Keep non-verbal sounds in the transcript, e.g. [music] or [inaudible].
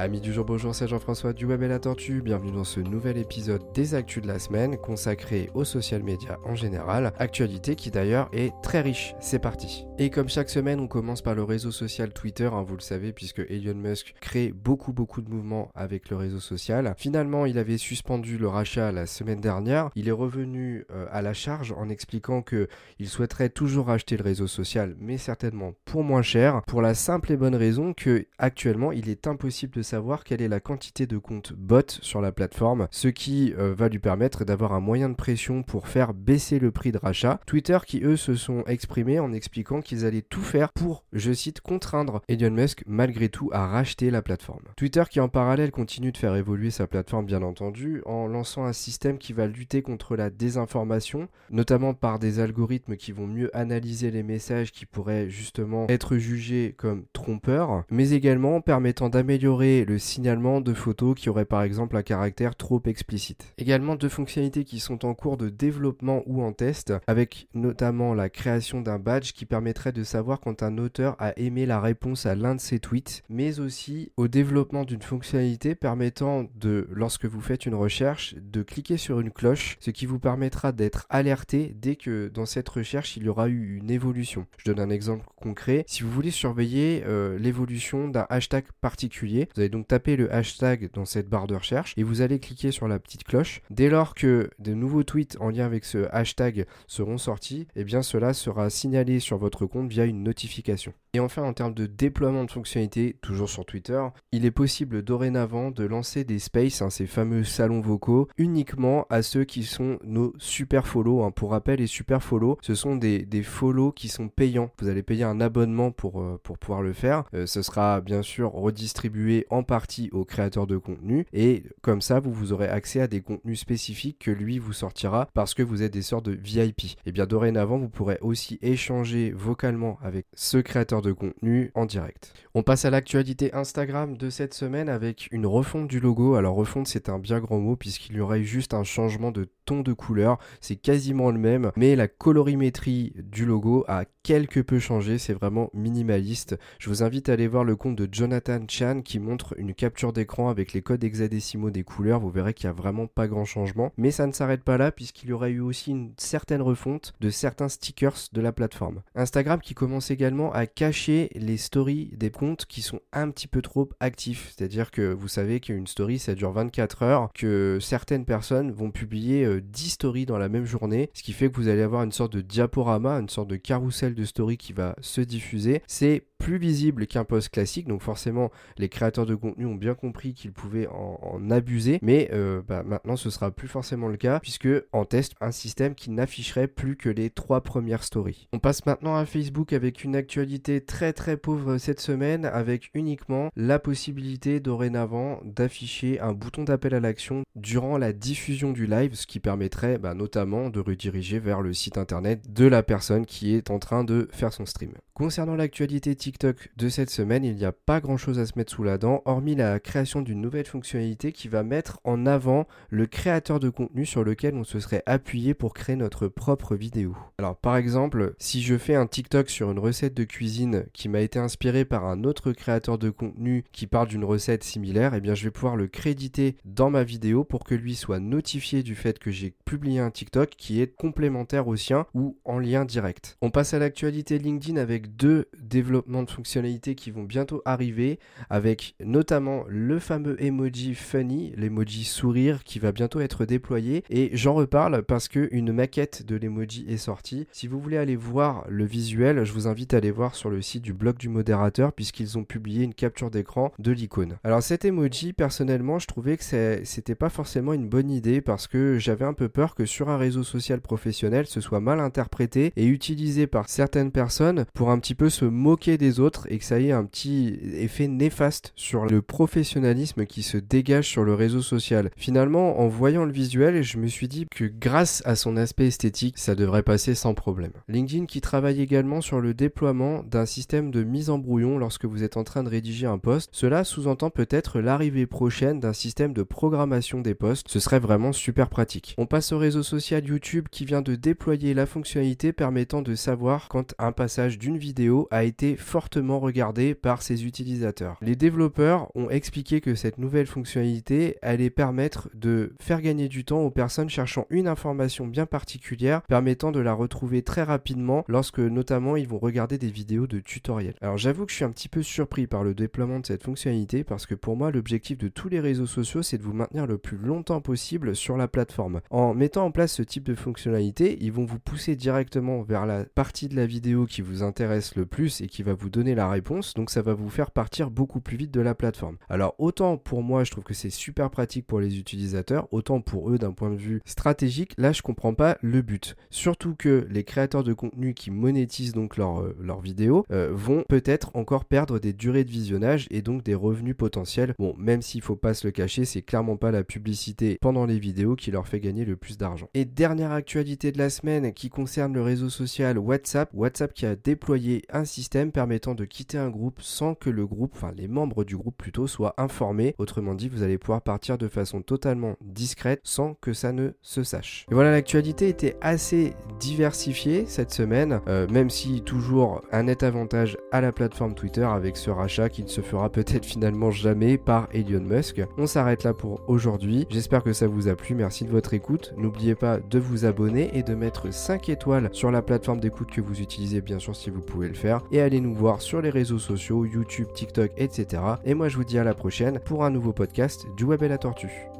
Amis du jour, bonjour, c'est Jean-François du Web et la Tortue. Bienvenue dans ce nouvel épisode des Actus de la semaine consacré aux social media en général. Actualité qui d'ailleurs est très riche. C'est parti. Et comme chaque semaine, on commence par le réseau social Twitter, hein, vous le savez, puisque Elon Musk crée beaucoup beaucoup de mouvements avec le réseau social. Finalement, il avait suspendu le rachat la semaine dernière. Il est revenu euh, à la charge en expliquant que il souhaiterait toujours racheter le réseau social, mais certainement pour moins cher, pour la simple et bonne raison que actuellement, il est impossible de savoir quelle est la quantité de comptes bots sur la plateforme, ce qui euh, va lui permettre d'avoir un moyen de pression pour faire baisser le prix de rachat. Twitter qui eux se sont exprimés en expliquant qu'ils allaient tout faire pour, je cite, contraindre Elon Musk malgré tout à racheter la plateforme. Twitter qui en parallèle continue de faire évoluer sa plateforme bien entendu en lançant un système qui va lutter contre la désinformation, notamment par des algorithmes qui vont mieux analyser les messages qui pourraient justement être jugés comme trompeurs, mais également permettant d'améliorer le signalement de photos qui auraient par exemple un caractère trop explicite. Également deux fonctionnalités qui sont en cours de développement ou en test, avec notamment la création d'un badge qui permettrait de savoir quand un auteur a aimé la réponse à l'un de ses tweets, mais aussi au développement d'une fonctionnalité permettant de, lorsque vous faites une recherche, de cliquer sur une cloche, ce qui vous permettra d'être alerté dès que dans cette recherche il y aura eu une évolution. Je donne un exemple concret. Si vous voulez surveiller euh, l'évolution d'un hashtag particulier, vous allez donc taper le hashtag dans cette barre de recherche et vous allez cliquer sur la petite cloche. Dès lors que de nouveaux tweets en lien avec ce hashtag seront sortis, eh cela sera signalé sur votre compte via une notification. Et enfin, en termes de déploiement de fonctionnalités, toujours sur Twitter, il est possible dorénavant de lancer des spaces, hein, ces fameux salons vocaux, uniquement à ceux qui sont nos super follow. Hein. Pour rappel, les super follow, ce sont des, des follow qui sont payants. Vous allez payer un abonnement pour, euh, pour pouvoir le faire. Euh, ce sera bien sûr redistribué en partie aux créateurs de contenu et comme ça, vous, vous aurez accès à des contenus spécifiques que lui vous sortira parce que vous êtes des sortes de VIP. Et bien dorénavant, vous pourrez aussi échanger vocalement avec ce créateur de contenu en direct. On passe à l'actualité Instagram de cette semaine avec une refonte du logo. Alors refonte c'est un bien grand mot puisqu'il y aurait juste un changement de ton de couleur. C'est quasiment le même, mais la colorimétrie du logo a quelque peu changé. C'est vraiment minimaliste. Je vous invite à aller voir le compte de Jonathan Chan qui montre une capture d'écran avec les codes hexadécimaux des couleurs. Vous verrez qu'il n'y a vraiment pas grand changement. Mais ça ne s'arrête pas là puisqu'il y aurait eu aussi une certaine refonte de certains stickers de la plateforme. Instagram qui commence également à cacher les stories des comptes qui sont un petit peu trop actifs. C'est-à-dire que vous savez qu'une story ça dure 24 heures, que certaines personnes vont publier 10 euh, stories dans la même journée, ce qui fait que vous allez avoir une sorte de diaporama, une sorte de carrousel de stories qui va se diffuser. C'est plus visible qu'un post classique, donc forcément les créateurs de contenu ont bien compris qu'ils pouvaient en, abuser, mais euh, bah, maintenant ce sera plus forcément le cas puisque en test un système qui n'afficherait plus que les trois premières stories. On passe maintenant à Facebook avec une actualité très très pauvre cette semaine avec uniquement la possibilité dorénavant d'afficher un bouton d'appel à l'action durant la diffusion du live, ce qui permettrait bah, notamment de rediriger vers le site internet de la personne qui est en train de faire son stream. Concernant l'actualité TikTok de cette semaine, il n'y a pas grand chose à se mettre sous la dent, hormis la création d'une nouvelle fonctionnalité qui va mettre en avant le créateur de contenu sur lequel on se serait appuyé pour créer notre propre vidéo. Alors par exemple, si je fais un TikTok sur une recette de cuisine qui m'a été inspirée par un autre créateur de contenu qui parle d'une recette similaire, eh bien je vais pouvoir le créditer dans ma vidéo pour que lui soit notifié du fait que j'ai publié un TikTok qui est complémentaire au sien ou en lien direct. On passe à l'actualité LinkedIn avec deux développements de fonctionnalités qui vont bientôt arriver, avec notamment le fameux emoji funny, l'emoji sourire qui va bientôt être déployé. Et j'en reparle parce que une maquette de l'emoji est sortie. Si vous voulez aller voir le visuel, je vous invite à aller voir sur le site du blog du modérateur puisqu'ils ont publié une capture d'écran de l'icône. Alors cet emoji, personnellement, je trouvais que c'était pas forcément une bonne idée parce que j'avais un peu peur que sur un réseau social professionnel, ce soit mal interprété et utilisé par certaines personnes pour un un petit peu se moquer des autres et que ça ait un petit effet néfaste sur le professionnalisme qui se dégage sur le réseau social. Finalement, en voyant le visuel, je me suis dit que grâce à son aspect esthétique, ça devrait passer sans problème. LinkedIn qui travaille également sur le déploiement d'un système de mise en brouillon lorsque vous êtes en train de rédiger un post. Cela sous-entend peut-être l'arrivée prochaine d'un système de programmation des posts. Ce serait vraiment super pratique. On passe au réseau social YouTube qui vient de déployer la fonctionnalité permettant de savoir quand un passage d'une vidéo a été fortement regardée par ses utilisateurs. Les développeurs ont expliqué que cette nouvelle fonctionnalité allait permettre de faire gagner du temps aux personnes cherchant une information bien particulière, permettant de la retrouver très rapidement lorsque notamment ils vont regarder des vidéos de tutoriels. Alors j'avoue que je suis un petit peu surpris par le déploiement de cette fonctionnalité parce que pour moi l'objectif de tous les réseaux sociaux c'est de vous maintenir le plus longtemps possible sur la plateforme. En mettant en place ce type de fonctionnalité, ils vont vous pousser directement vers la partie de la vidéo qui vous intéresse le plus et qui va vous donner la réponse, donc ça va vous faire partir beaucoup plus vite de la plateforme. Alors autant pour moi je trouve que c'est super pratique pour les utilisateurs, autant pour eux d'un point de vue stratégique, là je comprends pas le but. Surtout que les créateurs de contenu qui monétisent donc leurs leur euh, vidéos euh, vont peut-être encore perdre des durées de visionnage et donc des revenus potentiels. Bon, même s'il faut pas se le cacher, c'est clairement pas la publicité pendant les vidéos qui leur fait gagner le plus d'argent. Et dernière actualité de la semaine qui concerne le réseau social WhatsApp, WhatsApp qui a déployé un système permettant de quitter un groupe sans que le groupe, enfin les membres du groupe plutôt, soient informés. Autrement dit, vous allez pouvoir partir de façon totalement discrète sans que ça ne se sache. Et voilà, l'actualité était assez diversifiée cette semaine, euh, même si toujours un net avantage à la plateforme Twitter avec ce rachat qui ne se fera peut-être [laughs] finalement jamais par Elon Musk. On s'arrête là pour aujourd'hui. J'espère que ça vous a plu. Merci de votre écoute. N'oubliez pas de vous abonner et de mettre 5 étoiles sur la plateforme d'écoute que vous utilisez, bien sûr, si vous pouvez le faire. Et allez nous voir sur les réseaux sociaux, YouTube, TikTok, etc. Et moi, je vous dis à la prochaine pour un nouveau podcast du Web et la Tortue.